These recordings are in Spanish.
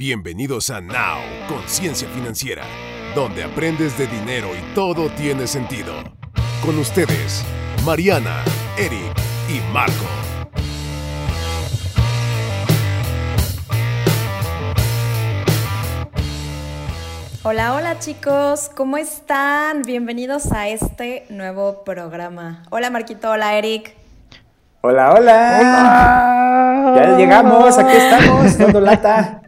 Bienvenidos a Now, Conciencia Financiera, donde aprendes de dinero y todo tiene sentido. Con ustedes, Mariana, Eric y Marco. Hola, hola chicos, ¿cómo están? Bienvenidos a este nuevo programa. Hola Marquito, hola Eric. Hola, hola. Ya llegamos, aquí estamos, dando lata.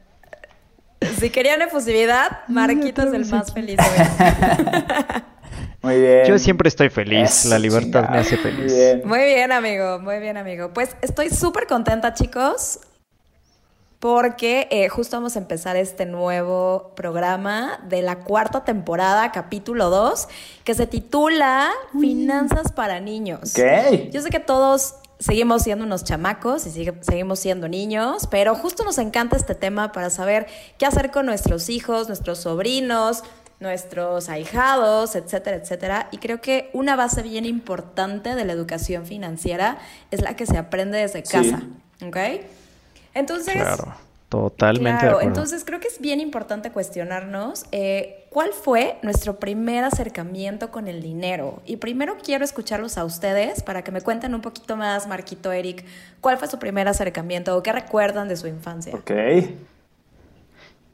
Si querían efusividad, Marquito es el más feliz hoy. Muy bien. Yo siempre estoy feliz, la libertad chingada. me hace Muy feliz. bien. Muy bien, amigo, muy bien, amigo. Pues estoy súper contenta, chicos, porque eh, justo vamos a empezar este nuevo programa de la cuarta temporada, capítulo 2, que se titula Finanzas para Niños. Ok. Yo sé que todos seguimos siendo unos chamacos y sigue- seguimos siendo niños, pero justo nos encanta este tema para saber qué hacer con nuestros hijos, nuestros sobrinos, nuestros ahijados, etcétera, etcétera. Y creo que una base bien importante de la educación financiera es la que se aprende desde Sí. casa, ¿ok? Entonces, Claro, totalmente Claro, de acuerdo. entonces creo que es bien importante cuestionarnos eh, cuál fue nuestro primer acercamiento con el dinero. Y primero quiero escucharlos a ustedes para que me cuenten un poquito más, Marquito, Eric, cuál fue su primer acercamiento o qué recuerdan de su infancia. Ok.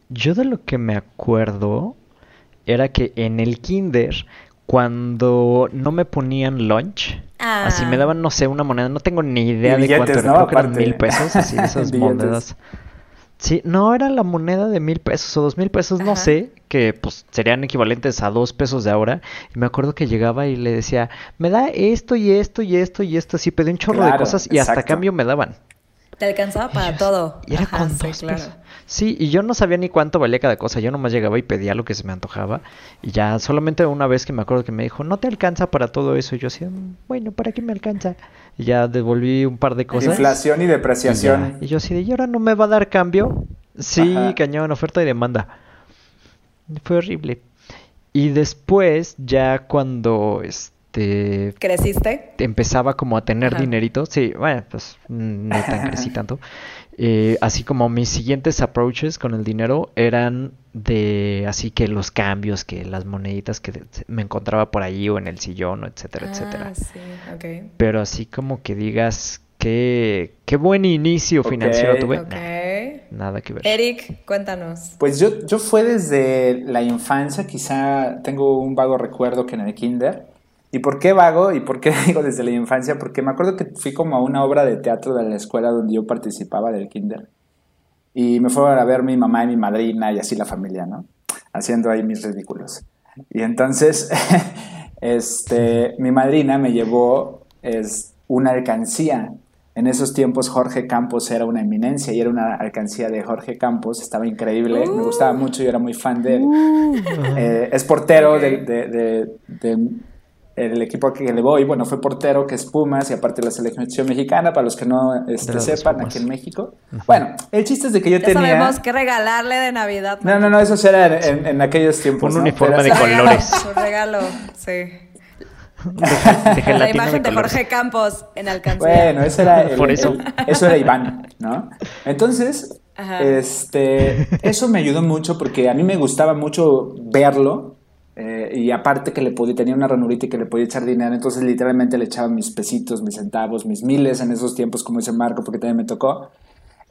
Yo de lo que me acuerdo era que en el kinder, cuando no me ponían lunch, Ah. así me daban, no sé, una moneda, no tengo ni idea Y de cuánto era, ¿no? creo que eran mil pesos, así de esas Billetes. monedas. Sí, no, era la moneda de mil pesos o dos mil pesos, no sé, que pues serían equivalentes a dos pesos de ahora. Y me acuerdo que llegaba y le decía, me da esto y esto y esto y esto, así pedí un chorro de cosas y hasta cambio me daban. Te alcanzaba para Y yo- todo. Y era Ajá, con sí, claro. pesos. Sí, y yo no sabía ni cuánto valía cada cosa. Yo nomás llegaba y pedía lo que se me antojaba. Y ya solamente una vez que me acuerdo que me dijo, no te alcanza para todo eso. Y yo decía, "Mm, bueno, ¿para qué me alcanza? Y ya devolví un par de cosas. Inflación y y, ya. depreciación. Y yo así de, ¿y ahora no me va a dar cambio? Sí, Ajá. cañón, oferta y demanda. Fue horrible. Y después, ya cuando este ¿Creciste? empezaba como a tener Ajá. dinerito, sí, bueno, pues mm, ni tan crecí tanto. Eh, así como mis siguientes approaches con el dinero eran de así que los cambios, que las moneditas que me encontraba por ahí o en el sillón, etcétera, etcétera. Ah, sí, ok. Pero así como que digas qué qué buen inicio financiero tuve, nah, nada que ver. Eric, cuéntanos. Pues yo, yo fue desde la infancia, quizá tengo un vago recuerdo que en el kinder. ¿Y por qué vago? ¿Y por qué digo desde la infancia? Porque me acuerdo que fui como a una obra de teatro de la escuela donde yo participaba del kinder. Y me fueron a ver mi mamá y mi madrina y así la familia, ¿no? Haciendo ahí mis ridículos. Y entonces, este, mi madrina me llevó es, una alcancía. En esos tiempos Jorge Campos era una eminencia y era una alcancía de Jorge Campos, estaba increíble, me gustaba mucho, yo era muy fan de él. Eh, es portero Ok. del de, de- de- el equipo que le voy, bueno, fue portero que es Pumas y aparte la selección mexicana, para los que no este, De sepan, Pumas. aquí en México. Bueno, el chiste es de que yo Ya tenía... sabemos qué regalarle de Navidad. No, no, no, eso era en, en aquellos tiempos. Un ¿no? uniforme de Pero- regalo, colores. Su regalo, sí. De La gelatina imagen de colores. Jorge Campos en alcancía. Bueno, eso era el- Por eso. el- eso era Iván, ¿no? Entonces, Ajá. este, eso me ayudó mucho porque a mí me gustaba mucho verlo eh, y aparte que le podía tenía una ranurita y que le podía echar dinero, entonces literalmente le echaba mis pesitos, mis centavos, mis miles en esos tiempos, como dice Marco, porque también me tocó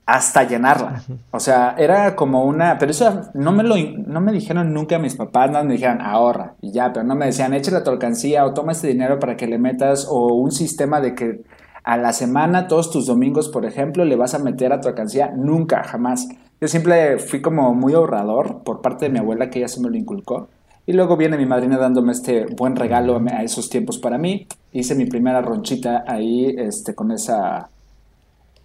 hasta llenarla. O sea, era como una, pero eso no me lo no me dijeron nunca mis papás, nada me dijeron ahorra y ya, pero no me decían échale a tu alcancía o toma este dinero para que le metas o un sistema de que a la semana todos tus domingos, por ejemplo, le vas a meter a tu alcancía, nunca, jamás. Yo siempre fui como muy ahorrador por parte de mi abuela que ella se me lo inculcó. Y luego viene mi madrina dándome este buen regalo a esos tiempos para mí. Hice mi primera ronchita ahí este, con esa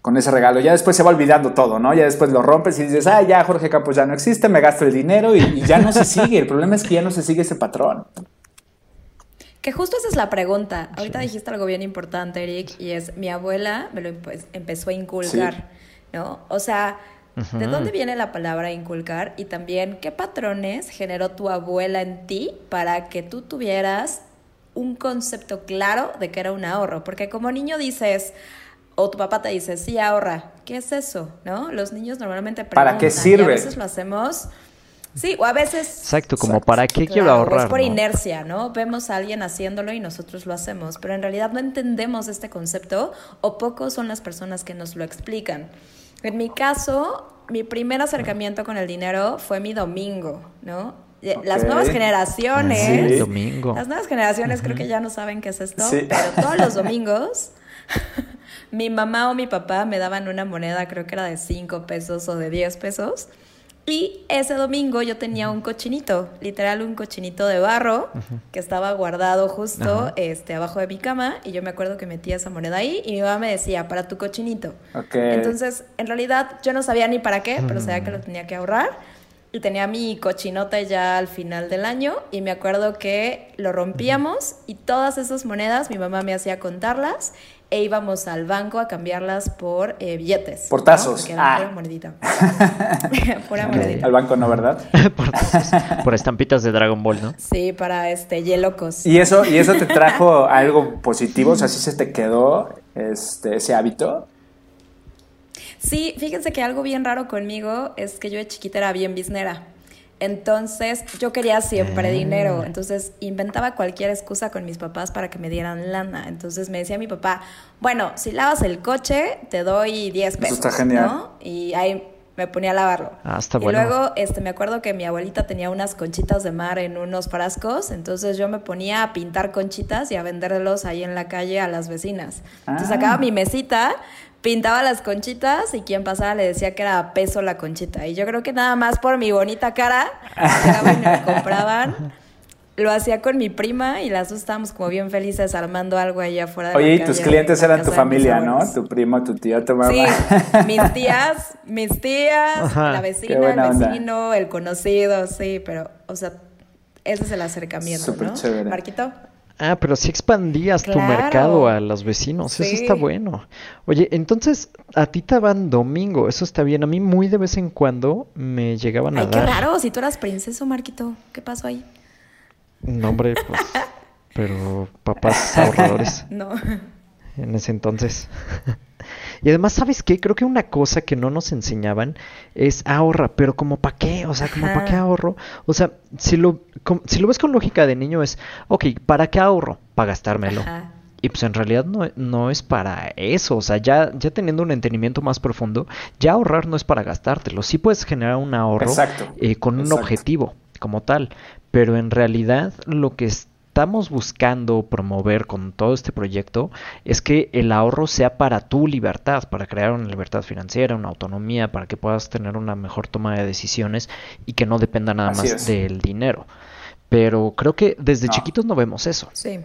con ese regalo. Ya después se va olvidando todo, ¿no? Ya después lo rompes y dices, ah, ya Jorge Campos ya no existe, me gasto el dinero y, y ya no se sigue. El problema es que ya no se sigue ese patrón. Que justo esa es la pregunta. Ahorita dijiste algo bien importante, Eric, y es mi abuela me lo empe- empezó a inculcar, ¿no? O sea, ¿de dónde viene la palabra inculcar? Y también, ¿qué patrones generó tu abuela en ti para que tú tuvieras un concepto claro de que era un ahorro? Porque como niño dices, O tu papá te dice, sí, ahorra. ¿Qué es eso? ¿No? Los niños normalmente preguntan. ¿Para qué sirve? Y a veces lo hacemos Sí, o a veces... Exacto, como para qué quiero ahorrar. Es por inercia, ¿no? Vemos a alguien haciéndolo y nosotros lo hacemos, pero en realidad no entendemos este concepto o pocos son las personas que nos lo explican. En mi caso, mi primer acercamiento con el dinero fue mi domingo, ¿no? Eh, las nuevas generaciones... Sí. Domingo. Las nuevas generaciones creo que ya no saben qué es esto, pero todos los domingos... mi mamá o mi papá me daban una moneda, creo que era de 5 pesos o de 10 pesos, y ese domingo yo tenía un cochinito, literal un cochinito de barro que estaba guardado justo este abajo de mi cama y yo me acuerdo que metía esa moneda ahí y mi mamá me decía, para tu cochinito. Entonces, en realidad yo no sabía ni para qué, pero sabía que lo tenía que ahorrar y tenía mi cochinote ya al final del año y me acuerdo que lo rompíamos y todas esas monedas mi mamá me hacía contarlas e íbamos al banco a cambiarlas por eh, billetes. Por tazos. Ah. Pura monedita. pura monedita. Al banco no, ¿verdad? por, por estampitas de Dragon Ball, ¿no? Sí, para este yelocos. ¿Y eso, ¿Y eso te trajo algo positivo? O sea, ¿sí se te quedó este, ese hábito? Sí, fíjense que algo bien raro conmigo es que yo de chiquita era bien biznera. Entonces yo quería siempre ah. dinero, entonces inventaba cualquier excusa con mis papás para que me dieran lana. Entonces me decía mi papá, bueno, si lavas el coche te doy 10 pesos. Eso está genial. Y ahí me ponía a lavarlo. Ah, está y luego este, me acuerdo que mi abuelita tenía unas conchitas de mar en unos frascos, entonces yo me ponía a pintar conchitas y a venderlos ahí en la calle a las vecinas. Entonces ah. sacaba mi mesita, pintaba las conchitas y quien pasaba le decía que era peso la conchita. Y yo creo que nada más por mi bonita cara, y me compraban. Lo hacía con mi prima y las dos estábamos como bien felices armando algo allá afuera de Oye, y tus clientes eran tu familia, ¿no? Tu primo, tu tía, tu mamá. Sí, mis tías, mis tías, la vecina, el vecino, el conocido, sí, pero, o sea, ese es el acercamiento, Súper ¿no? Chévere. Marquito. Ah, pero si expandías tu mercado a los vecinos, eso está bueno. Oye, entonces a ti te van domingo, eso está bien. A mí muy de vez en cuando me llegaban a dar. Qué raro, si tú eras princeso, Marquito, ¿qué pasó ahí? No, hombre, pues, pero papás ahorradores. no. En ese entonces. Y además, ¿sabes qué? Creo que una cosa que no nos enseñaban es ahorra, pero como para qué, o sea, como para qué ahorro. O sea, si lo, si lo ves con lógica de niño es, ok, ¿para qué ahorro? Para gastármelo. Y pues en realidad no, no, es para eso, o sea, ya, ya teniendo un entendimiento más profundo, ya ahorrar no es para gastártelo, sí puedes generar un ahorro eh, con un objetivo como tal, pero en realidad lo que es estamos buscando promover con todo este proyecto es que el ahorro sea para tu libertad, para crear una libertad financiera, una autonomía, para que puedas tener una mejor toma de decisiones y que no dependa nada más del dinero. Pero creo que desde chiquitos no vemos eso. Sí.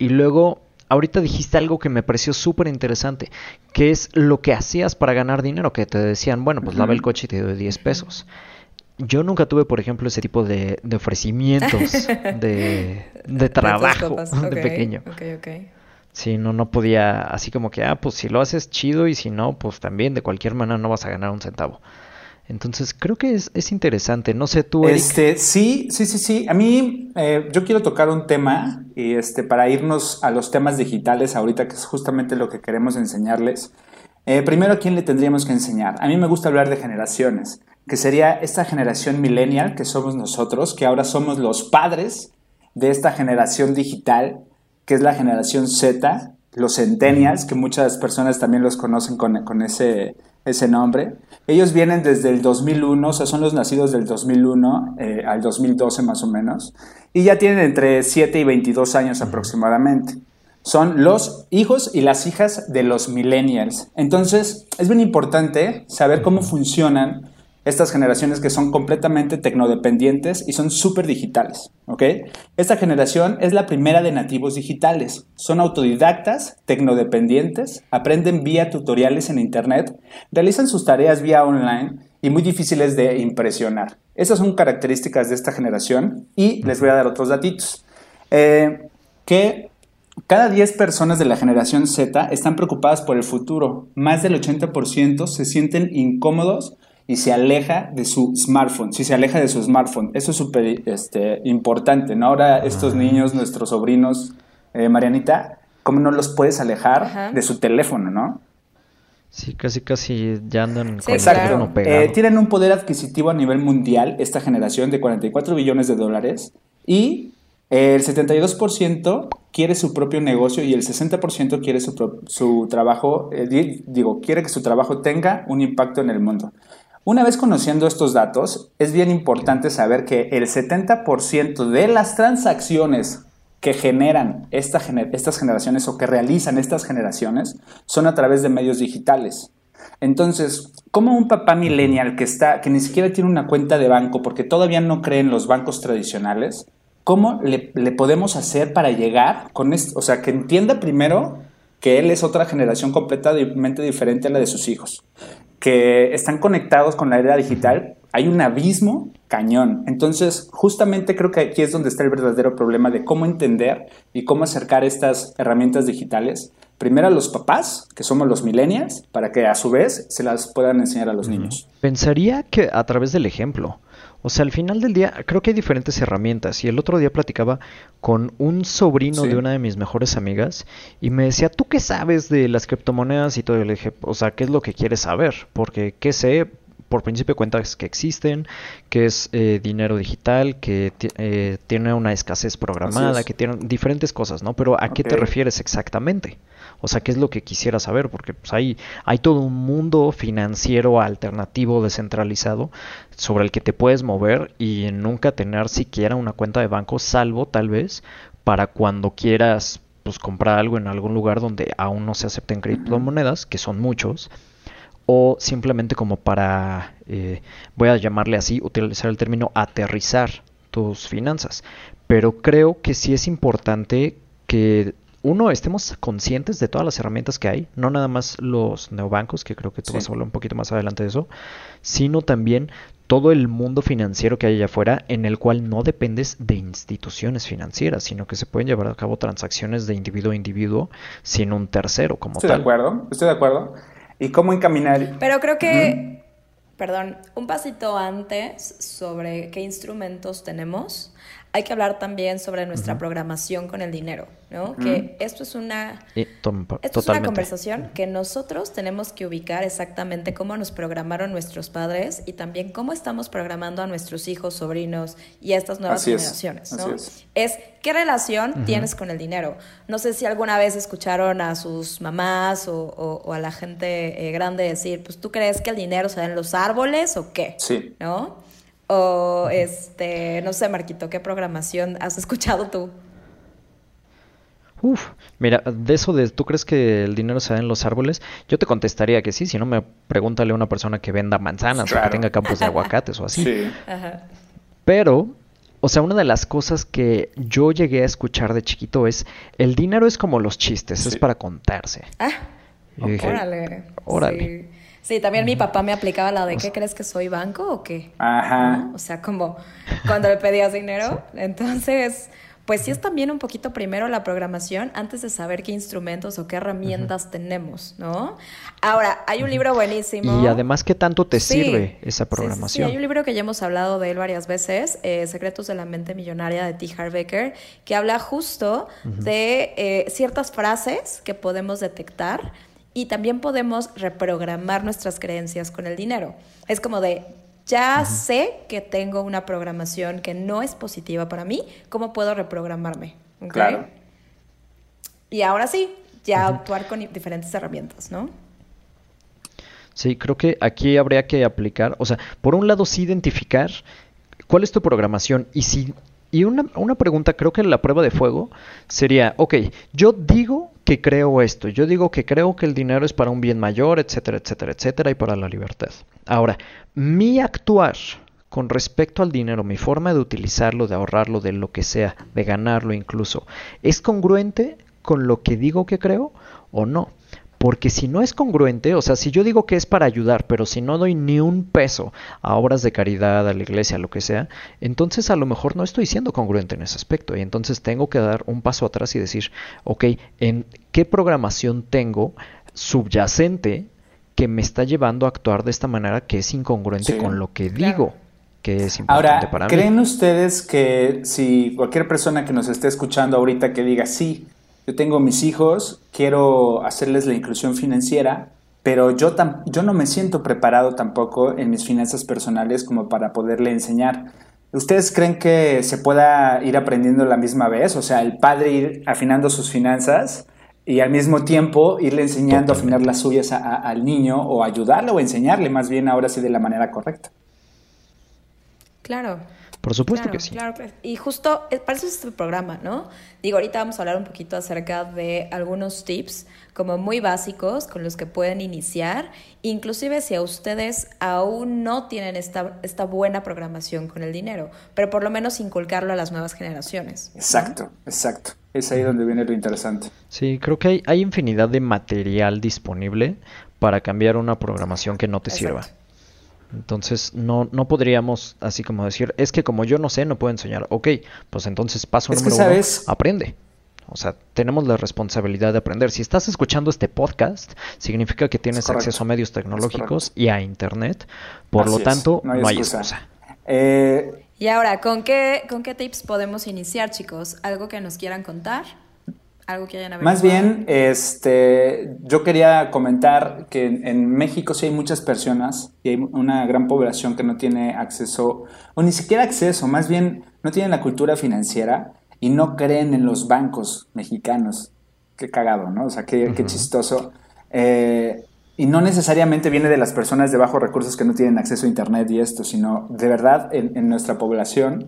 Y luego, ahorita dijiste algo que me pareció súper interesante, que es lo que hacías para ganar dinero, que te decían, bueno, pues lava el coche y te doy 10 pesos. Yo nunca tuve, por ejemplo, ese tipo de, ofrecimientos de, de trabajo de pequeño. Okay, okay. Sí, no, no podía, así como que, ah, pues si lo haces chido y si no, pues también de cualquier manera no vas a ganar un centavo. Entonces creo que es, es interesante. No sé tú. Eric. Este, sí, sí, sí, sí. A mí eh, yo quiero tocar un tema y este para irnos a los temas digitales ahorita que es justamente lo que queremos enseñarles. Eh, primero, ¿a quién le tendríamos que enseñar? A mí me gusta hablar de generaciones que sería esta generación millennial que somos nosotros, que ahora somos los padres de esta generación digital, que es la generación Z, los centennials, que muchas personas también los conocen con, ese, ese nombre. Ellos vienen desde el 2001, o sea, son los nacidos del 2001 eh, al 2012 más o menos, y ya tienen entre 7 y 22 años aproximadamente. Son los hijos y las hijas de los millennials. Entonces, es bien importante saber cómo funcionan estas generaciones que son completamente tecnodependientes y son súper digitales. Esta generación es la primera de nativos digitales. Son autodidactas, tecnodependientes, aprenden vía tutoriales en Internet, realizan sus tareas vía online y muy difíciles de impresionar. Esas son características de esta generación y les voy a dar otros datitos. Eh, que cada 10 personas de la generación Z están preocupadas por el futuro. Más del 80% se sienten incómodos y se aleja de su smartphone, si se aleja de su smartphone. Eso es súper este, importante, ¿no? Ahora estos niños, nuestros sobrinos, eh, Marianita, ¿cómo no los puedes alejar de su teléfono, ¿no? Sí, casi casi ya andan con el eh, tienen un poder adquisitivo a nivel mundial esta generación de 44 billones de dólares y el 72% quiere su propio negocio y el 60% quiere su, su trabajo, eh, digo, quiere que su trabajo tenga un impacto en el mundo. Una vez conociendo estos datos, es bien importante saber que el 70% de las transacciones que generan estas generaciones o que realizan estas generaciones son a través de medios digitales. Entonces, como un papá millennial que está, que ni siquiera tiene una cuenta de banco porque todavía no cree en los bancos tradicionales, ¿cómo le, podemos hacer para llegar con esto? O sea, que entienda primero que él es otra generación completamente diferente a la de sus hijos, que están conectados con la era digital, hay un abismo cañón. Entonces, justamente creo que aquí es donde está el verdadero problema de cómo entender y cómo acercar estas herramientas digitales, primero a los papás, que somos los millennials, para que a su vez se las puedan enseñar a los niños. Pensaría que a través del ejemplo. O sea, al final del día creo que hay diferentes herramientas. Y el otro día platicaba con un sobrino de una de mis mejores amigas y me decía, ¿tú qué sabes de las criptomonedas y todo? el dije, o sea, ¿qué es lo que quieres saber? Porque, ¿qué sé? Por principio cuentas que existen, que es eh, dinero digital, que eh, tiene una escasez programada, que tiene diferentes cosas, ¿no? Pero ¿a qué te refieres exactamente? O sea, ¿qué es lo que quisiera saber? Porque pues, hay, hay todo un mundo financiero alternativo, descentralizado, sobre el que te puedes mover y nunca tener siquiera una cuenta de banco, salvo tal vez para cuando quieras pues comprar algo en algún lugar donde aún no se acepten criptomonedas, que son muchos, o simplemente como para, eh, voy a llamarle así, utilizar el término aterrizar tus finanzas. Pero creo que sí es importante que uno, estemos conscientes de todas las herramientas que hay, no nada más los neobancos, que creo que tú vas a hablar un poquito más adelante de eso, sino también todo el mundo financiero que hay allá afuera en el cual no dependes de instituciones financieras, sino que se pueden llevar a cabo transacciones de individuo a individuo sin un tercero como tal. Estoy de acuerdo, estoy de acuerdo y cómo encaminar. Pero creo que, perdón, un pasito antes sobre qué instrumentos tenemos hay que hablar también sobre nuestra programación con el dinero, ¿no? Que esto es una esto es una conversación que nosotros tenemos que ubicar exactamente cómo nos programaron nuestros padres y también cómo estamos programando a nuestros hijos, sobrinos y a estas nuevas generaciones, ¿no? Es. qué relación tienes con el dinero. No sé si alguna vez escucharon a sus mamás o, a la gente eh, grande decir, pues tú crees que el dinero se da en los árboles o qué, sí. ¿no? O, este, no sé, Marquito, ¿qué programación has escuchado tú? Uf, mira, de eso de tú crees que el dinero se da en los árboles, yo te contestaría que sí, si no me pregúntale a una persona que venda manzanas o que tenga campos de aguacates o así. Sí. Pero, o sea, una de las cosas que yo llegué a escuchar de chiquito es, el dinero es como los chistes, es para contarse. Ah, órale. Órale. Sí, también mi papá me aplicaba la de ¿qué crees que soy banco o qué? Ajá. O sea, como cuando le pedías dinero. Entonces, pues sí es también un poquito primero la programación antes de saber qué instrumentos o qué herramientas tenemos, ¿no? Ahora, hay un libro buenísimo. Y además, ¿qué tanto te sirve esa programación? Sí, hay un libro que ya hemos hablado de él varias veces, eh, Secretos de la Mente Millonaria de T. Harbecker, que habla justo de eh, ciertas frases que podemos detectar y también podemos reprogramar nuestras creencias con el dinero. Es como de, ya sé que tengo una programación que no es positiva para mí, ¿cómo puedo reprogramarme? Claro. Y ahora sí, ya actuar con diferentes herramientas, ¿no? Sí, creo que aquí habría que aplicar, o sea, por un lado sí identificar cuál es tu programación y si y una, una, pregunta, creo que la prueba de fuego sería, ok, yo digo que creo esto, yo digo que creo que el dinero es para un bien mayor, etcétera, etcétera, etcétera, y para la libertad. Ahora, mi actuar con respecto al dinero, mi forma de utilizarlo, de ahorrarlo, de lo que sea, de ganarlo incluso, ¿es congruente con lo que digo que creo o no? Porque si no es congruente, o sea, si yo digo que es para ayudar, pero si no doy ni un peso a obras de caridad, a la iglesia, a lo que sea, entonces a lo mejor no estoy siendo congruente en ese aspecto. Y entonces tengo que dar un paso atrás y decir, ok, ¿en qué programación tengo subyacente que me está llevando a actuar de esta manera que es incongruente con lo que digo? Que es importante Ahora, para mí. ¿creen ustedes que si cualquier persona que nos esté escuchando ahorita que diga sí, yo tengo mis hijos, quiero hacerles la inclusión financiera, pero yo, yo no me siento preparado tampoco en mis finanzas personales como para poderle enseñar. ¿Ustedes creen que se pueda ir aprendiendo la misma vez? O sea, el padre ir afinando sus finanzas y al mismo tiempo irle enseñando a afinar las suyas al niño o ayudarle o enseñarle más bien ahora sí de la manera correcta. Claro. Por supuesto que sí. Claro, y justo eh, para eso es este programa, ¿no? Digo, ahorita vamos a hablar un poquito acerca de algunos tips como muy básicos con los que pueden iniciar, inclusive si a ustedes aún no tienen esta, esta buena programación con el dinero, pero por lo menos inculcarlo a las nuevas generaciones. Exacto, exacto. Es ahí donde viene lo interesante. Sí, creo que hay, hay infinidad de material disponible para cambiar una programación que no te sirva. Entonces no, no podríamos así como decir, es que como yo no sé, no puedo enseñar. Ok, pues entonces paso número uno, aprende. O sea, tenemos la responsabilidad de aprender. Si estás escuchando este podcast, significa que tienes acceso a medios tecnológicos y a internet. Por lo tanto, no hay, excusa. Eh, y ahora, ¿con qué, ¿con qué tips podemos iniciar, chicos? ¿Algo que nos quieran contar? Algo que hayan Más bien, este, yo quería comentar que en, México sí hay muchas personas y hay una gran población que no tiene acceso, o ni siquiera acceso, más bien no tienen la cultura financiera y no creen en los bancos mexicanos. Qué cagado, ¿no? O sea, qué, chistoso. Eh, y no necesariamente viene de las personas de bajos recursos que no tienen acceso a Internet y esto, sino de verdad en, nuestra población,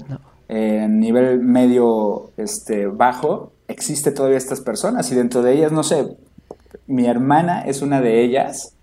en nivel medio este, bajo, existe todavía estas personas y dentro de ellas, no sé, mi hermana es una de ellas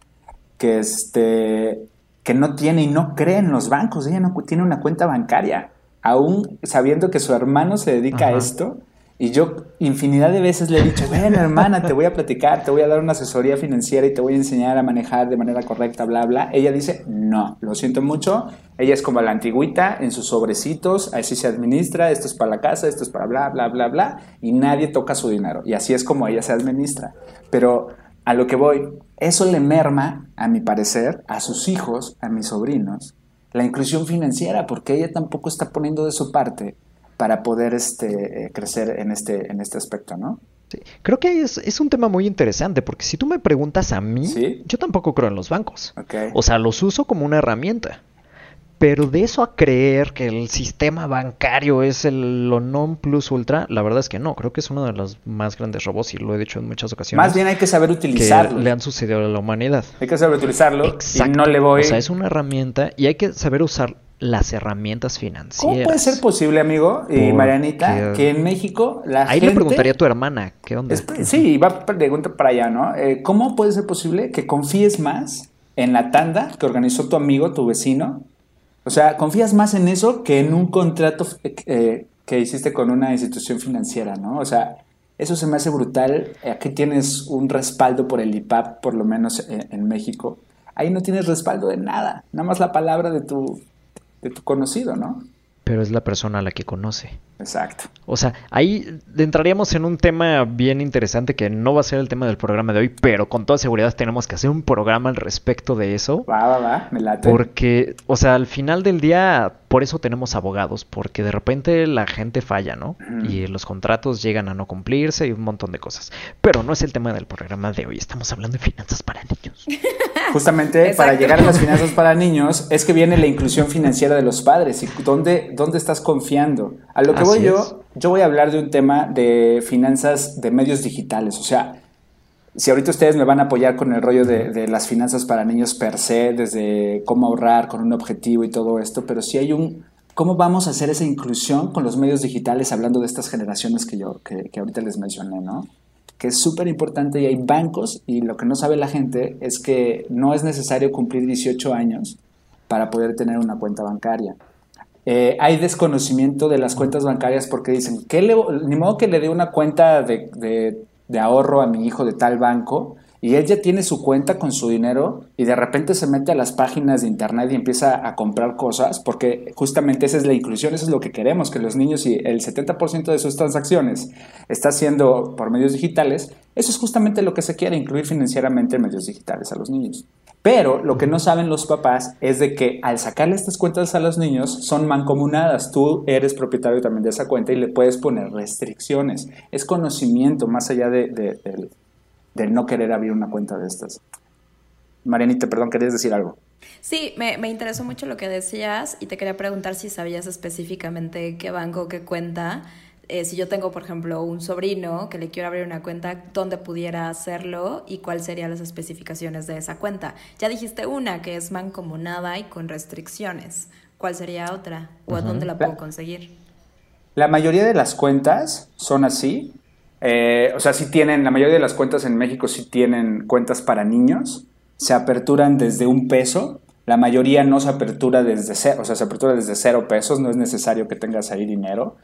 que, este, que no tiene y no cree en los bancos, ella no tiene una cuenta bancaria, aún sabiendo que su hermano se dedica a esto, y yo infinidad de veces le he dicho, ven hermana, te voy a platicar, te voy a dar una asesoría financiera y te voy a enseñar a manejar de manera correcta, bla, bla. Ella dice, no, lo siento mucho. Ella es como la antigüita en sus sobrecitos, así se administra, esto es para la casa, esto es para bla, bla, bla, bla, y nadie toca su dinero. Y así es como ella se administra. Pero a lo que voy, eso le merma, a mi parecer, a sus hijos, a mis sobrinos, la inclusión financiera, porque ella tampoco está poniendo de su parte para poder este, eh, crecer en este, en este aspecto, ¿no? Sí. Creo que es, es, un tema muy interesante porque si tú me preguntas a mí, yo tampoco creo en los bancos. O sea, los uso como una herramienta. Pero de eso a creer que el sistema bancario es el lo non plus ultra, la verdad es que no. Creo que es uno de los más grandes robos y lo he dicho en muchas ocasiones. Más bien hay que saber utilizarlo. Que le han sucedido a la humanidad. Hay que saber utilizarlo. Exacto. Y no le voy. O sea, es una herramienta y hay que saber usar las herramientas financieras. ¿Cómo puede ser posible, amigo y Marianita, que en México la Ahí le preguntaría a tu hermana, ¿qué onda? sí, va a preguntar para allá, ¿no? Eh, ¿Cómo puede ser posible que confíes más en la tanda que organizó tu amigo, tu vecino? O sea, confías más en eso que en un contrato eh, que hiciste con una institución financiera, ¿no? O sea, eso se me hace brutal. Aquí tienes un respaldo por el IPAP, por lo menos en, en México. Ahí no tienes respaldo de nada, nada más la palabra de tu de tu conocido, ¿no? Pero es la persona a la que conoce. Exacto. O sea, ahí entraríamos en un tema bien interesante que no va a ser el tema del programa de hoy, pero con toda seguridad tenemos que hacer un programa al respecto de eso. Va, va, va, me late. Porque, o sea, al final del día, por eso tenemos abogados, porque de repente la gente falla, ¿no? Y los contratos llegan a no cumplirse y un montón de cosas. Pero no es el tema del programa de hoy, estamos hablando de finanzas para niños. Justamente para llegar a las finanzas para niños es que viene la inclusión financiera de los padres y dónde, dónde estás confiando. A lo que voy yo, yo voy a hablar de un tema de finanzas de medios digitales. O sea, si ahorita ustedes me van a apoyar con el rollo de, las finanzas para niños per se, desde cómo ahorrar con un objetivo y todo esto, pero si hay un, ¿cómo vamos a hacer esa inclusión con los medios digitales hablando de estas generaciones que yo, que, que ahorita les mencioné, ¿no? Que es súper importante y hay bancos y lo que no sabe la gente es que no es necesario cumplir 18 años para poder tener una cuenta bancaria. Eh, hay desconocimiento de las cuentas bancarias porque dicen, ¿qué le, ni modo que le dé una cuenta de, ahorro a mi hijo de tal banco y él ya tiene su cuenta con su dinero y de repente se mete a las páginas de internet y empieza a comprar cosas porque justamente esa es la inclusión, eso es lo que queremos, que los niños y el 70% de sus transacciones está haciendo por medios digitales, eso es justamente lo que se quiere, incluir financieramente en medios digitales a los niños. Pero lo que no saben los papás es de que al sacarle estas cuentas a los niños son mancomunadas. Tú eres propietario también de esa cuenta y le puedes poner restricciones. Es conocimiento más allá de, no querer abrir una cuenta de estas. Marianita, perdón, querías decir algo. Sí, me, me, interesó mucho lo que decías y te quería preguntar si sabías específicamente qué banco, qué cuenta. Eh, si yo tengo, por ejemplo, un sobrino que le quiero abrir una cuenta, ¿dónde pudiera hacerlo y cuáles serían las especificaciones de esa cuenta? Ya dijiste una, que es mancomunada y con restricciones. ¿Cuál sería otra? ¿O a dónde la puedo conseguir? La mayoría de las cuentas son así. Eh, o sea, sí tienen, la mayoría de las cuentas en México sí tienen cuentas para niños. Se aperturan desde un peso. La mayoría no se apertura desde cero, o sea, se apertura desde cero pesos. No es necesario que tengas ahí dinero.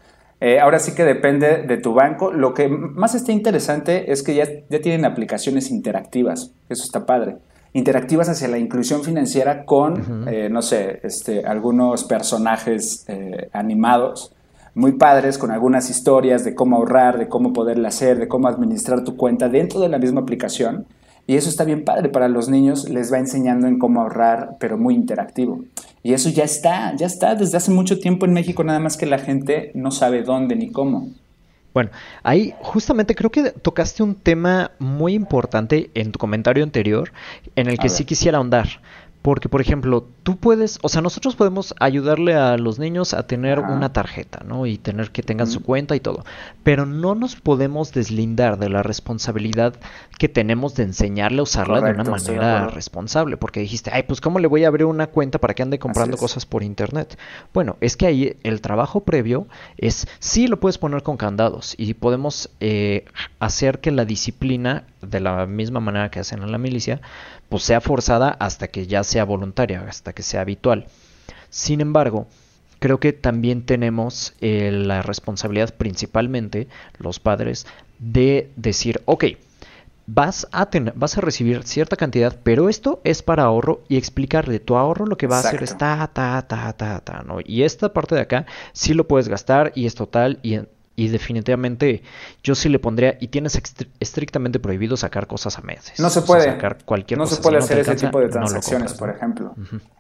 Eh, ahora sí que depende de tu banco. Lo que más está interesante es que ya, ya tienen aplicaciones interactivas. Eso está padre. Interactivas hacia la inclusión financiera con, eh, no sé, este, algunos personajes eh, animados muy padres con algunas historias de cómo ahorrar, de cómo poderla hacer, de cómo administrar tu cuenta dentro de la misma aplicación. Y eso está bien padre para los niños, les va enseñando en cómo ahorrar, pero muy interactivo. Y eso ya está, ya está desde hace mucho tiempo en México, nada más que la gente no sabe dónde ni cómo. Bueno, ahí justamente creo que tocaste un tema muy importante en tu comentario anterior, en el que sí quisiera ahondar. Porque, por ejemplo, tú puedes, o sea, nosotros podemos ayudarle a los niños a tener una tarjeta, ¿no? Y tener que tengan su cuenta y todo. Pero no nos podemos deslindar de la responsabilidad que tenemos de enseñarle a usarla de una manera responsable. Porque dijiste, ay, pues, ¿cómo le voy a abrir una cuenta para que ande comprando cosas por internet? Bueno, es que ahí el trabajo previo es, sí lo puedes poner con candados y podemos eh, hacer que la disciplina, de la misma manera que hacen en la milicia, pues sea forzada hasta que ya sea voluntaria, hasta que sea habitual. Sin embargo, creo que también tenemos eh, la responsabilidad principalmente, los padres, de decir, ok, vas a, tener, vas a recibir cierta cantidad, pero esto es para ahorro y explicarle tu ahorro lo que va a hacer es ta, ta, ta, ta, ta, ¿no? Y esta parte de acá sí lo puedes gastar y es total y y definitivamente yo sí le pondría, y tienes estrictamente prohibido sacar cosas a meses. No se puede. sacar cualquier no se puede hacer ese tipo de transacciones, por ejemplo.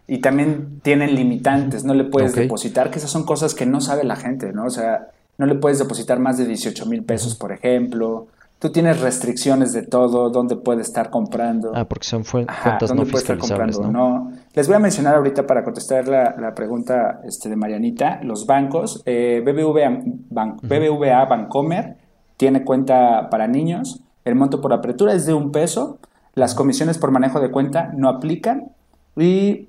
Y también tienen limitantes, no le puedes depositar, que esas son cosas que no sabe la gente, ¿no? O sea, no le puedes depositar más de 18 mil pesos, por ejemplo. Tú tienes restricciones de todo, dónde puede estar comprando. Ah, porque son cuentas no fiscalizables, ¿no? ¿no? Les voy a mencionar ahorita para contestar la, pregunta este, de Marianita, los bancos, eh, BBVA, BBVA Bancomer tiene cuenta para niños, el monto por apertura es de un peso, las comisiones por manejo de cuenta no aplican y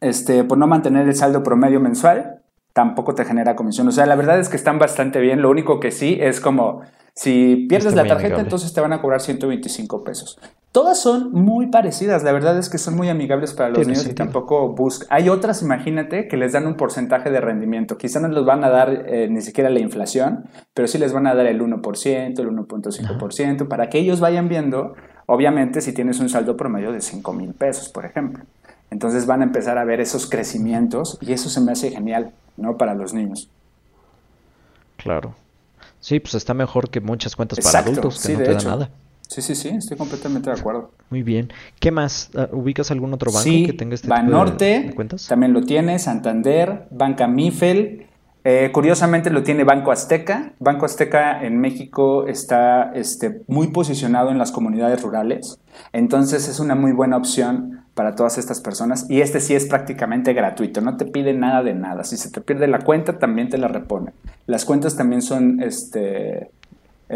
este, por no mantener el saldo promedio mensual tampoco te genera comisión. O sea, la verdad es que están bastante bien, lo único que sí es como si pierdes la tarjeta, entonces te van a cobrar 125 pesos. Todas son muy parecidas, la verdad es que son muy amigables para los niños y tampoco buscan. Hay otras, imagínate, que les dan un porcentaje de rendimiento. Quizá no les van a dar eh, ni siquiera la inflación, pero sí les van a dar el 1%, el 1.5%, para que ellos vayan viendo, obviamente, si tienes un saldo promedio de 5 mil pesos, por ejemplo. Entonces van a empezar a ver esos crecimientos y eso se me hace genial, ¿no? Para los niños. Claro. Sí, pues está mejor que muchas cuentas para adultos que no te dan nada. Sí, sí, sí, estoy completamente de acuerdo. Muy bien. ¿Qué más? Ah, ¿Ubicas algún otro banco que tenga este Banorte, tipo de, cuentas? También lo tiene, Santander, Banca Mifel. Eh, curiosamente lo tiene Banco Azteca. Banco Azteca en México está este, muy posicionado en las comunidades rurales. Entonces es una muy buena opción para todas estas personas y este sí es prácticamente gratuito, no te pide nada de nada. Si se te pierde la cuenta, también te la repone. Las cuentas también son este,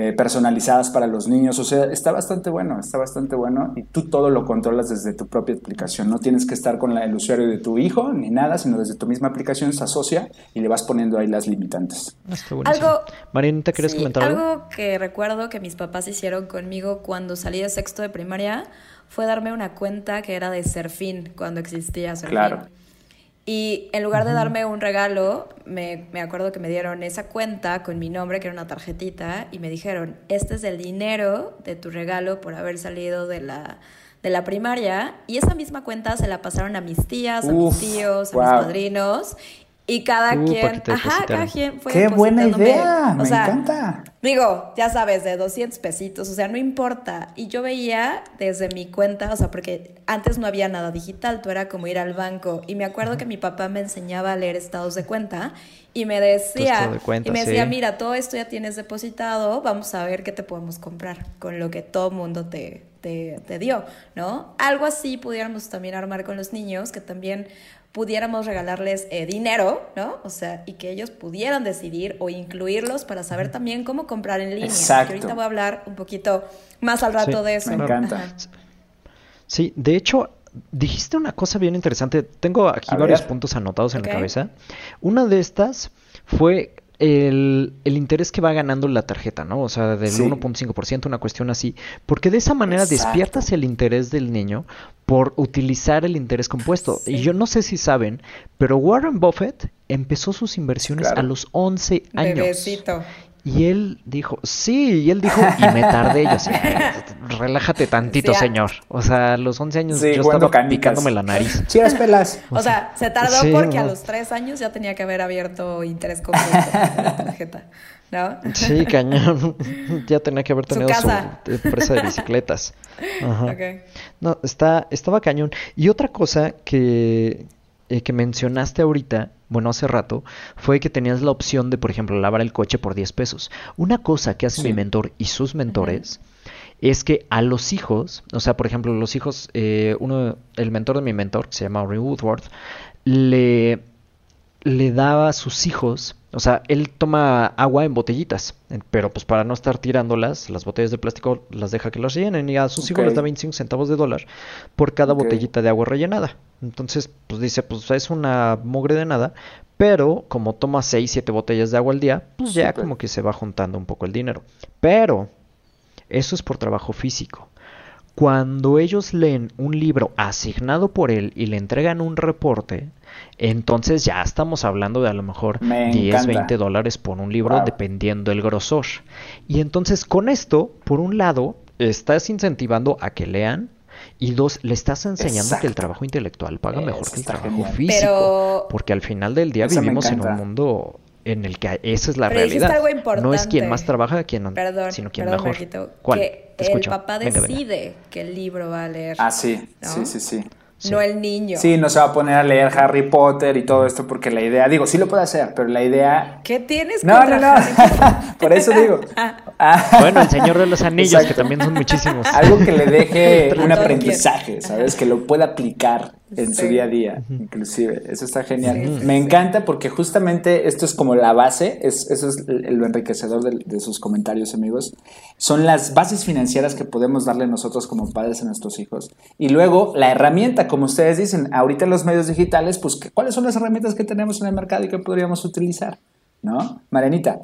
eh, personalizadas para los niños, o sea, está bastante bueno, está bastante bueno y tú todo lo controlas desde tu propia aplicación. No tienes que estar con el usuario de tu hijo ni nada, sino desde tu misma aplicación se asocia y le vas poniendo ahí las limitantes. algo, ¿te quieres comentar algo? Algo que recuerdo que mis papás hicieron conmigo cuando salí de sexto de primaria fue darme una cuenta que era de Serfín, cuando existía Serfín. Claro. Y en lugar de darme un regalo, me, me, acuerdo que me dieron esa cuenta con mi nombre, que era una tarjetita, y me dijeron, este es el dinero de tu regalo por haber salido de la, de la primaria. Y esa misma cuenta se la pasaron a mis tías, a mis tíos, a mis padrinos. Y cada Uh, quien, ajá, cada quien fue ¡Qué buena idea! o Me sea, encanta. Digo, ya sabes, de 200 pesitos, o sea, no importa. Y yo veía desde mi cuenta, o sea, porque antes no había nada digital, tú era como ir al banco. Y me acuerdo que mi papá me enseñaba a leer estados de cuenta y me decía, de cuenta, y me decía, sí. mira, todo esto ya tienes depositado, vamos a ver qué te podemos comprar con lo que todo mundo te, te, te dio, ¿no? Algo así pudiéramos también armar con los niños, que también pudiéramos regalarles eh, dinero, ¿no? O sea, y que ellos pudieran decidir o incluirlos para saber también cómo comprar en línea. Exacto. Que ahorita voy a hablar un poquito más al rato Sí, de eso. Me encanta. Ajá. Sí, de hecho, dijiste una cosa bien interesante. Tengo aquí A varios ver. puntos anotados en la cabeza. Una de estas fue el, el interés que va ganando la tarjeta, ¿no? O sea, del Sí. 1.5%, una cuestión así. Porque de esa manera Exacto. despiertas el interés del niño por utilizar el interés compuesto. Sí. Y yo no sé si saben, pero Warren Buffett empezó sus inversiones Claro. a los 11 años. Bebecito. Y él dijo, sí, y él dijo, y me tardé. Yo así, relájate tantito, Sí, a- señor. O sea, a los 11 años Sí, yo estaba canicas. picándome la nariz. Chicas pelas. O sea, se tardó Sí, porque a los tres años ya tenía que haber abierto interés compuesto en la tarjeta, ¿no? Sí, cañón. ya tenía que haber tenido su, casa. empresa de bicicletas. Ajá. Ok. No, está, estaba cañón. Y otra cosa que, eh, que mencionaste ahorita, bueno, hace rato, fue que tenías la opción de, por ejemplo, lavar el coche por 10 pesos. Una cosa que hace Sí. mi mentor y sus mentores es que a los hijos, o sea, por ejemplo, los hijos, eh, uno, el mentor de mi mentor, que se llama Ray Woodward, le, le daba a sus hijos, o sea, él toma agua en botellitas, pero pues para no estar tirándolas, las botellas de plástico las deja que las rellenen y a sus hijos les da 25 centavos de dólar por cada botellita de agua rellenada. Entonces, pues dice, pues es una mugre de nada, pero como toma 6, 7 botellas de agua al día, pues ya como que se va juntando un poco el dinero. Pero eso es por trabajo físico. Cuando ellos leen un libro asignado por él y le entregan un reporte, entonces ya estamos hablando de a lo mejor Me 10, encanta. 20 dólares por un libro, Wow. dependiendo el grosor. Y entonces con esto, por un lado, estás incentivando a que lean. Y dos, le estás enseñando que el trabajo intelectual paga mejor Eso que el trabajo genial. físico. Pero- Porque al final del día Eso vivimos en un mundo en el que esa es la Pero realidad. algo No es quien importante. más trabaja quien, Perdón, sino quien perdón, mejor. Marquito, ¿Cuál? que Te escucho. el papá Venga, venga. decide que el libro va a leer, Ah, sí. ¿No? Sí, sí, sí. Sí. no el niño. Sí, no se va a poner a leer Harry Potter y todo esto porque la idea, digo, sí lo puede hacer, pero la idea... ¿Qué tienes No, no, no. Por eso digo. Ah, Bueno, el Señor de los Anillos, que también son muchísimos. Algo que le deje un aprendizaje, ¿sabes? Que lo pueda aplicar en su día a día, inclusive. Eso está genial. Sí, sí, Me sí. encanta porque justamente esto es como la base, es, eso es lo enriquecedor de, de sus comentarios, amigos. Son las bases financieras que podemos darle nosotros como padres a nuestros hijos. Y luego la herramienta, como ustedes dicen, ahorita en los medios digitales, pues, ¿qué- ¿cuáles son las herramientas que tenemos en el mercado y que podríamos utilizar? ¿No? Marianita.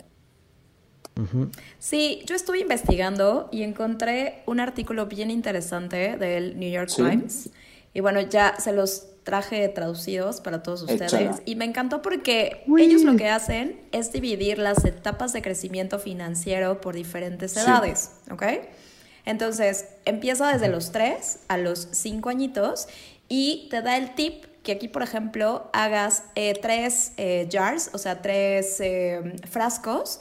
Sí, yo estuve investigando y encontré un artículo bien interesante del New York Sí. Times. Y bueno, ya se los traje traducidos para todos ustedes. Échala. Y me encantó porque Uy. ellos lo que hacen es dividir las etapas de crecimiento financiero por diferentes Sí. edades, ¿ok? Entonces, empieza desde los 3 a los 5 añitos y te da el tip que aquí, por ejemplo, hagas eh, tres eh, jars, o sea, tres eh, frascos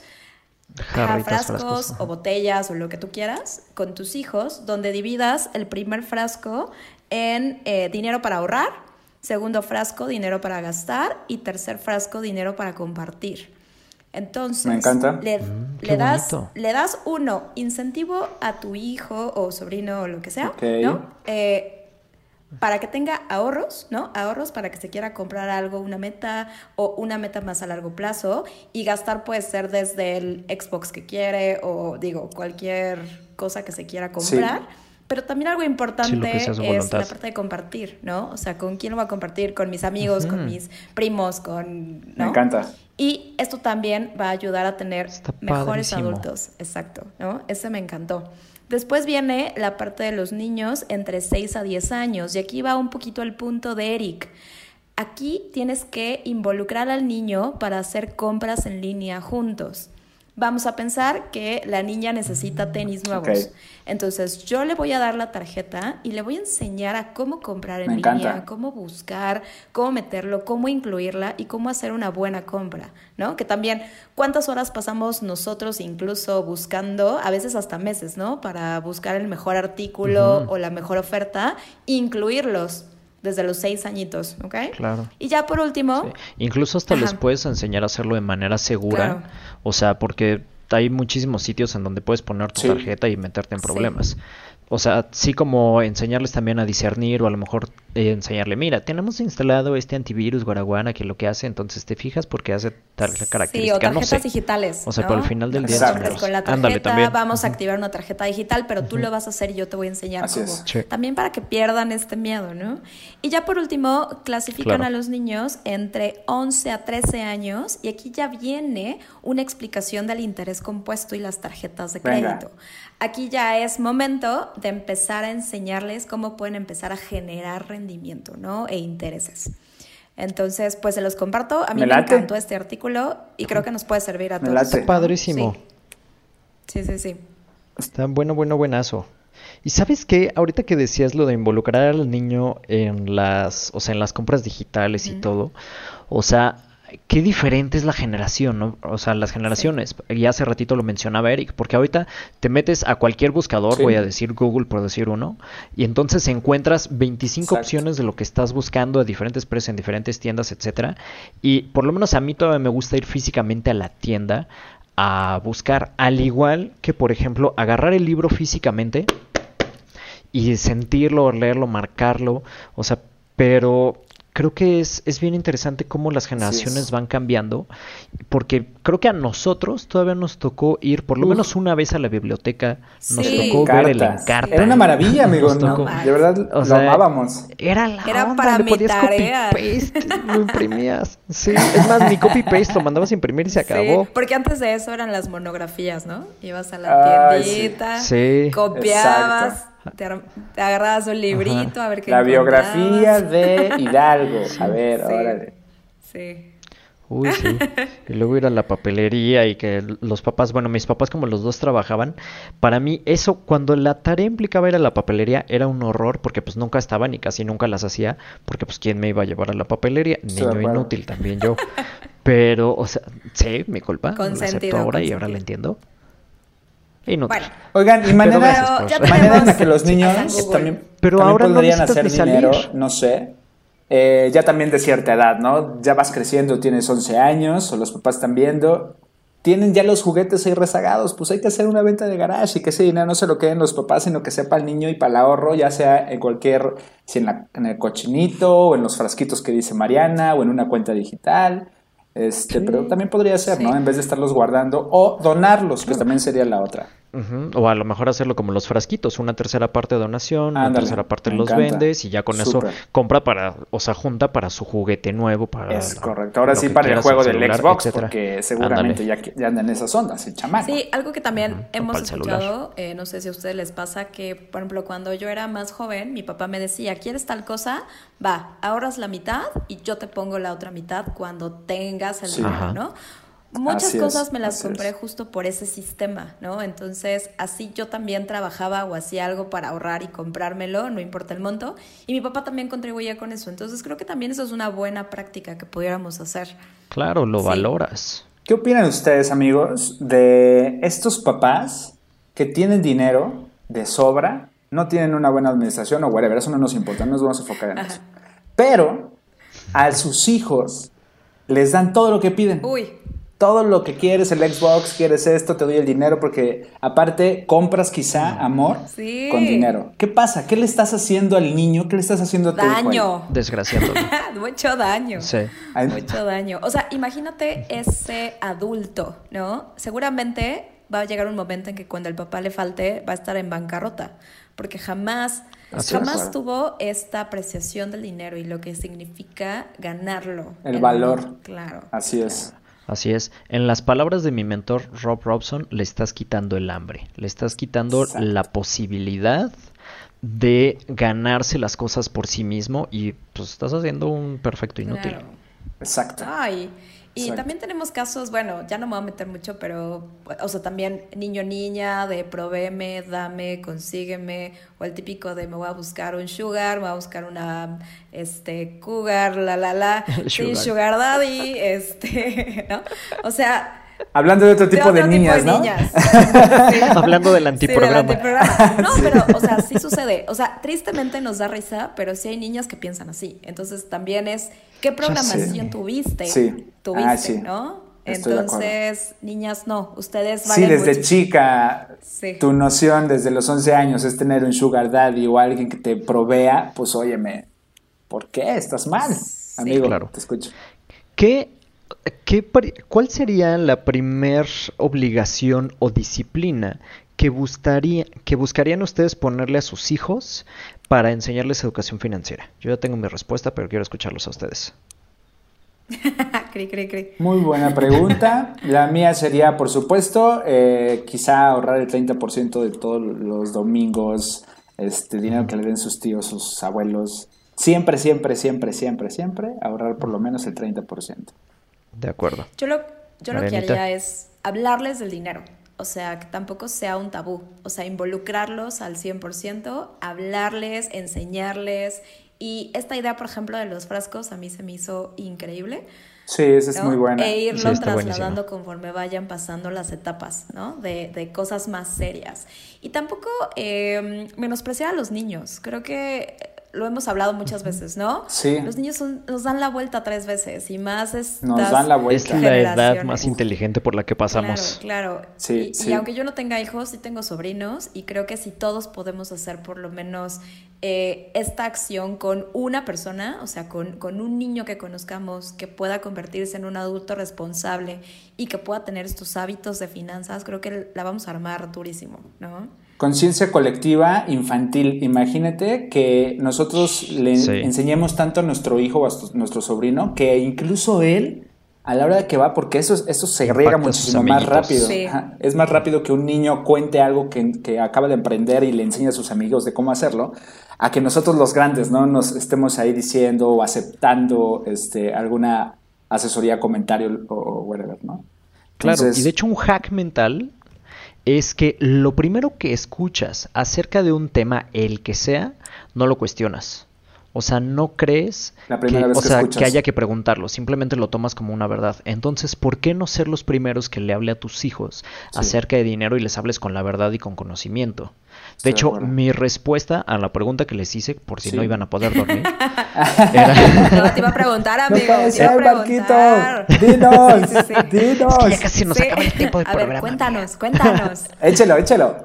Ajá, Jarritas, frascos, frascos, o botellas o lo que tú quieras con tus hijos, donde dividas el primer frasco en eh, dinero para ahorrar, segundo frasco dinero para gastar y tercer frasco dinero para compartir. Entonces, Me encanta. Le, Mm, le das, bonito. le das uno, incentivo a tu hijo o sobrino o lo que sea. ¿no? Eh, para que tenga ahorros, ¿no? Ahorros para que se quiera comprar algo, una meta o una meta más a largo plazo y gastar puede ser desde el Xbox que quiere o digo cualquier cosa que se quiera comprar. Pero también algo importante es la parte de compartir, ¿no? O sea, ¿con quién lo va a compartir? Con mis amigos, con mis primos, con... Me ¿no? encanta. Y esto también va a ayudar a tener Está mejores padrísimo. adultos. Exacto, ¿no? Ese me encantó. Después viene la parte de los niños entre 6 a 10 años. Y aquí va un poquito el punto de Eric. Aquí tienes que involucrar al niño para hacer compras en línea juntos. Vamos a pensar que la niña necesita tenis nuevos. Entonces yo le voy a dar la tarjeta y le voy a enseñar a cómo comprar en Me línea, encanta. cómo buscar, cómo meterlo, cómo incluirla y cómo hacer una buena compra, ¿no? Que también cuántas horas pasamos nosotros incluso buscando, a veces hasta meses, ¿no? Para buscar el mejor artículo o la mejor oferta, incluirlos desde los seis añitos, ¿ok? Claro. Y ya por último, Sí. Incluso hasta les puedes enseñar a hacerlo de manera segura. Claro. O sea, porque hay muchísimos sitios en donde puedes poner tu Sí. tarjeta y meterte en Sí. O sea, sí como enseñarles también a discernir o a lo mejor eh, enseñarle, mira, tenemos instalado este antivirus Guaraguana que lo que hace, entonces te fijas porque hace tal Sí, característica, o no tarjetas sé. digitales. O sea, ¿no? al final del día Exacto. Enseñarlos. con la Ándale, tarjeta también. vamos a activar una tarjeta digital, pero tú lo vas a hacer y yo te voy a enseñar Así cómo. es. Sí. También para que pierdan este miedo, ¿no? Y ya por último, clasifican Claro. a los niños entre 11 a 13 años y aquí ya viene una explicación del interés compuesto y las tarjetas de Venga. Aquí ya es momento de empezar a enseñarles cómo pueden empezar a generar rendimiento, ¿no? E intereses. Entonces, pues se los comparto. A mí Me encantó este artículo y creo que nos puede servir a Me todos. late. ¿no? Padrísimo. Sí, sí, sí. Está bueno, bueno, buenazo. Y sabes qué, ahorita que decías lo de involucrar al niño en las, o sea, en las compras digitales y todo, o sea, qué diferente es la generación, ¿no? O sea, las generaciones. Y hace ratito lo mencionaba Eric, porque ahorita te metes a cualquier buscador, Sí. voy a decir Google por decir uno, y entonces encuentras 25 Exacto. opciones de lo que estás buscando a diferentes precios en diferentes tiendas, etcétera. Y por lo menos a mí todavía me gusta ir físicamente a la tienda a buscar, al igual que por ejemplo agarrar el libro físicamente y sentirlo, leerlo, marcarlo, o sea, pero creo que es, es bien interesante cómo las generaciones es. van cambiando, porque creo que a nosotros todavía nos tocó ir por lo Uf. menos una vez a la biblioteca, nos Sí. tocó ver el Encarta. Era una maravilla, amigo. Nos ¿no? De verdad, O lo amábamos. Era la Era onda, para le tarea. copy-paste, lo imprimías. Sí, es más, mi copy-paste lo mandabas a imprimir y se acabó. Sí, porque antes de eso eran las monografías, ¿no? Ibas a la Ay, sí. tiendita, Sí. copiabas, te, te agarrabas un librito a ver qué La biografía de Hidalgo. A ver, Sí. órale. Sí. Uy, sí. Y luego ir a la papelería y que los papás, bueno, mis papás como los dos trabajaban, para mí eso, cuando la tarea implicaba ir a la papelería, era un horror porque pues nunca estaban y casi nunca las hacía, porque pues quién me iba a llevar a la papelería, niño inútil también yo. Pero, o sea, sí, mi culpa, lo acepto Consentido, ahora y ahora lo entiendo. Inútil. Bueno, Oigan, y manera, Pero manera en la que los niños también, Pero también ahora no podrían necesitas hacer dinero, salir. no sé. Eh, ya también de cierta edad, ¿no? Ya vas creciendo, tienes 11 años, o los papás están viendo. Tienen ya los juguetes ahí rezagados, pues hay que hacer una venta de garage y que ese dinero no se lo queden los papás, sino que sea para el niño y para el ahorro, ya sea en cualquier, si en, la- en el cochinito, o en los frasquitos que dice Mariana, o en una cuenta digital. Este, pero también podría ser, ¿no? En vez de estarlos guardando, o donarlos, que también sería la otra. O a lo mejor hacerlo como los frasquitos, una tercera parte de donación, una tercera parte los encanta. vendes y ya con eso compra para, o sea, junta para su juguete nuevo, para Es correcto. Ahora sí para el juego el del celular, Xbox, etcétera. porque seguramente ya, ya andan en esas ondas, el chamaco. Sí, algo que también hemos escuchado, eh, no sé si a ustedes les pasa, que por ejemplo cuando yo era más joven, mi papá me decía, ¿quieres tal cosa? Va, ahorras la mitad y yo te pongo la otra mitad cuando tengas el Sí. dinero. ¿no? Muchas Así es, cosas me las compré es. justo por ese sistema, ¿no? Entonces, así yo también trabajaba o hacía algo para ahorrar y comprármelo, no importa el monto, y mi papá también contribuía con eso. Entonces, creo que también eso es una buena práctica que pudiéramos hacer. Claro, lo Sí. valoras. ¿Qué opinan ustedes, amigos, de estos papás que tienen dinero de sobra, no tienen una buena administración o whatever? Eso no nos importa, no nos vamos a enfocar en eso. Pero a sus hijos les dan todo lo que piden. Uy, todo lo que quieres, el Xbox, quieres esto, te doy el dinero, porque aparte compras quizá amor Sí. con dinero. ¿Qué pasa? ¿Qué le estás haciendo al niño? ¿Qué le estás haciendo a tu hijo daño. Desgraciándolo. Mucho daño. Sí. Ay, Mucho daño. O sea, imagínate ese adulto, ¿no? Seguramente va a llegar un momento en que cuando el papá le falte va a estar en bancarrota, porque jamás, Así es. jamás tuvo esta apreciación del dinero y lo que significa ganarlo. El valor. mundo. Claro. Así es. Así es. En las palabras de mi mentor Rob Robson, le estás quitando el hambre, le estás quitando Exacto. la posibilidad de ganarse las cosas por sí mismo y pues estás haciendo un perfecto inútil. Claro. Exacto. Ay. Y Exacto. también tenemos casos, bueno, ya no me voy a meter mucho, pero, o sea, también niño-niña, de provéeme, dame, consígueme, o el típico de me voy a buscar un sugar, me voy a buscar una, este, cougar, la, la, la, sí, sugar. sugar daddy, este, ¿no? O sea, Hablando de otro tipo de, otro niñas, tipo de ¿no? niñas. Sí. Hablando del Sí, antiprograma. antiprograma. No, pero, o sea, sí sucede. O sea, tristemente nos da risa, pero sí hay niñas que piensan así. Entonces también es, ¿qué programación tuviste? Sí. Tuviste, Ah, sí. ¿no? Estoy de acuerdo. Entonces, niñas, no. Ustedes Sí, valen desde mucho. chica, Sí. tu noción desde los 11 años es tener un sugar daddy o alguien que te provea, pues óyeme, ¿por qué? ¿Estás mal? Amigo, Claro. te escucho. ¿Qué, qué ¿Cuál sería la primer obligación o disciplina que, buscaría, que buscarían ustedes ponerle a sus hijos para enseñarles educación financiera? Yo ya tengo mi respuesta, pero quiero escucharlos a ustedes. cri, cri, cri. Muy buena pregunta. La mía sería, por supuesto, eh, quizá ahorrar el 30% de todos los domingos, este dinero que le den sus tíos, sus abuelos. Siempre, siempre, siempre, siempre, siempre ahorrar por lo menos el 30%. De acuerdo. Yo lo, yo lo que haría es hablarles del dinero. O sea, que tampoco sea un tabú. O sea, involucrarlos al 100%, hablarles, enseñarles. Y esta idea, por ejemplo, de los frascos a mí se me hizo increíble. Sí, esa es ¿no? muy buena. E irlo Sí, trasladando buenísimo. conforme vayan pasando las etapas, ¿no? De, de cosas más serias. Y tampoco eh, menospreciar a los niños. Creo que lo hemos hablado muchas veces, ¿no? Sí. Los niños son- nos dan la vuelta tres veces y más es Nos dan la vuelta. Es la edad más inteligente por la que pasamos. Claro, claro. Sí, y, sí. y aunque yo no tenga hijos, sí tengo sobrinos y creo que si todos podemos hacer por lo menos eh, esta acción con una persona, o sea, con, con un niño que conozcamos que pueda convertirse en un adulto responsable y que pueda tener estos hábitos de finanzas, creo que la vamos a armar durísimo, ¿no? Conciencia colectiva infantil. Imagínate que nosotros le Sí. enseñemos tanto a nuestro hijo o a nuestro sobrino que incluso él, a la hora de que va, porque eso, eso se riega muchísimo más rápido. Sí. Es más rápido que un niño cuente algo que, que acaba de emprender y le enseña a sus amigos de cómo hacerlo, a que nosotros los grandes no nos estemos ahí diciendo o aceptando este, alguna asesoría, comentario o, o whatever, ¿no? Claro, Entonces- y de hecho un hack mental es que lo primero que escuchas acerca de un tema, el que sea, no lo cuestionas. O sea, no crees La que, o que sea, escuchas. que haya que preguntarlo, simplemente lo tomas como una verdad. Entonces, ¿por qué no ser los primeros que le hable a tus hijos Sí. acerca de dinero y les hables con la verdad y con conocimiento? De hecho, acuerdo. mi respuesta a la pregunta que les hice, por si Sí. no iban a poder dormir, era... No, te iba a preguntar, No amigo. puede te iba a ser, Marquito. Dinos, Sí, sí, sí. dinos. Es que ya casi nos Sí. acaba el tiempo de A ver, programa. cuéntanos, cuéntanos. Échelo, échelo.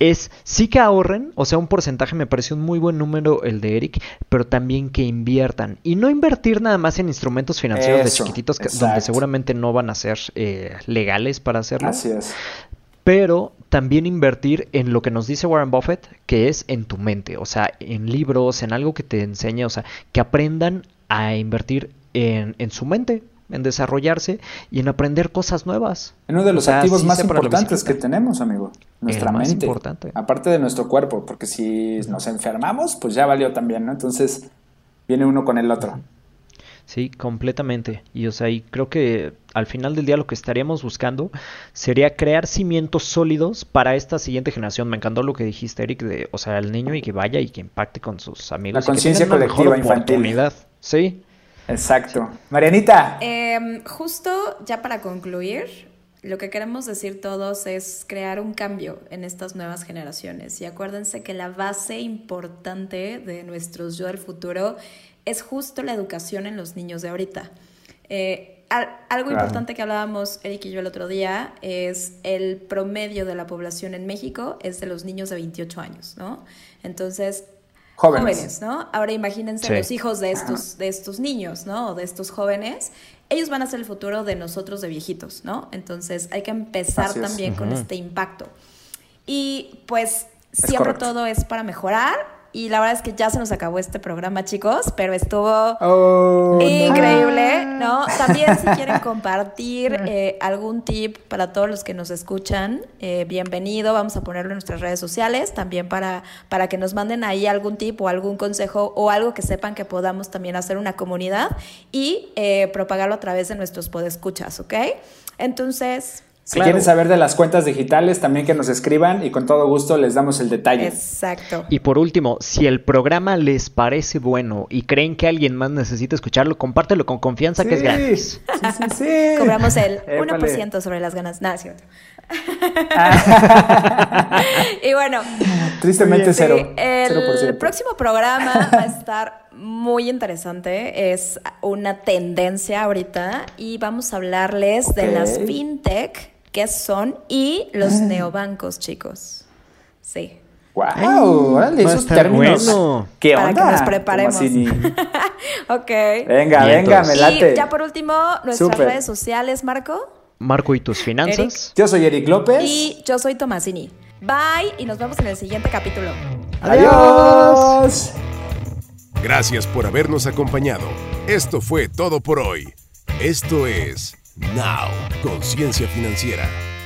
es sí que ahorren, o sea, un porcentaje me pareció un muy buen número el de Eric, pero también que inviertan. Y no invertir nada más en instrumentos financieros Eso, de chiquititos, que- donde seguramente no van a ser eh, legales para hacerlo. Así es. Pero también invertir en lo que nos dice Warren Buffett, que es en tu mente, o sea, en libros, en algo que te enseñe, o sea, que aprendan a invertir en, en su mente, en desarrollarse y en aprender cosas nuevas. En uno de los O sea, activos sí más importantes que tenemos, amigo. Nuestra más mente. importante. Aparte de nuestro cuerpo, porque si nos enfermamos, pues ya valió también, ¿no? Entonces, viene uno con el otro. Sí, completamente. Y o sea, y creo que al final del día lo que estaríamos buscando sería crear cimientos sólidos para esta siguiente generación. Me encantó lo que dijiste, Eric, de, o sea, el niño y que vaya y que impacte con sus amigos. y que conciencia mejor colectiva infantil. oportunidad. Sí. Exacto. Marianita. Em, justo ya para concluir, lo que queremos decir todos es crear un cambio en estas nuevas generaciones. Y acuérdense que la base importante de nuestros yo del futuro es justo la educación en los niños de ahorita. Eh, al- algo Claro. importante que hablábamos Eric y yo el otro día es el promedio de la población en México es de los niños de 28 años, ¿no? Entonces, Jóvenes. ¿no? Ahora imagínense Sí. los hijos de estos, de estos niños, ¿no? O de estos jóvenes. Ellos van a ser el futuro de nosotros de viejitos, ¿no? Entonces hay que empezar Así es. también con este impacto. Y pues Es siempre correcto. todo es para mejorar Y la verdad es que ya se nos acabó este programa, chicos, pero estuvo Oh, increíble, ¿no? También si quieren compartir eh, algún tip para todos los que nos escuchan, eh, bienvenido. Vamos a ponerlo en nuestras redes sociales también para, para que nos manden ahí algún tip o algún consejo o algo que sepan que podamos también hacer una comunidad y eh, propagarlo a través de nuestros podescuchas, ¿ok? Entonces, Si Claro. quieren saber de las cuentas digitales, también que nos escriban y con todo gusto les damos el detalle. exacto. Y por último, si el programa les parece bueno y creen que alguien más necesita escucharlo, compártelo con confianza que es gratis. Sí, sí, sí. Cobramos el Épale. 1% sobre las ganas. Nada, es cierto. Ah. y bueno, Tristemente sí, cero. el 0%. próximo programa va a estar muy interesante. Es una tendencia ahorita y vamos a hablarles de las fintech, qué son, y los neobancos, chicos. Sí. Wow, órale, esos términos. bueno. ¿Qué Para onda? que nos preparemos. Ok. Venga, venga, me late. Y ya por último, nuestras redes sociales, Marco. Marco y tus finanzas. Yo soy Eric López. Y yo soy Tomasini. Bye y nos vemos en el siguiente capítulo. Adiós. Gracias por habernos acompañado. Esto fue todo por hoy. Esto es Now, Conciencia Financiera.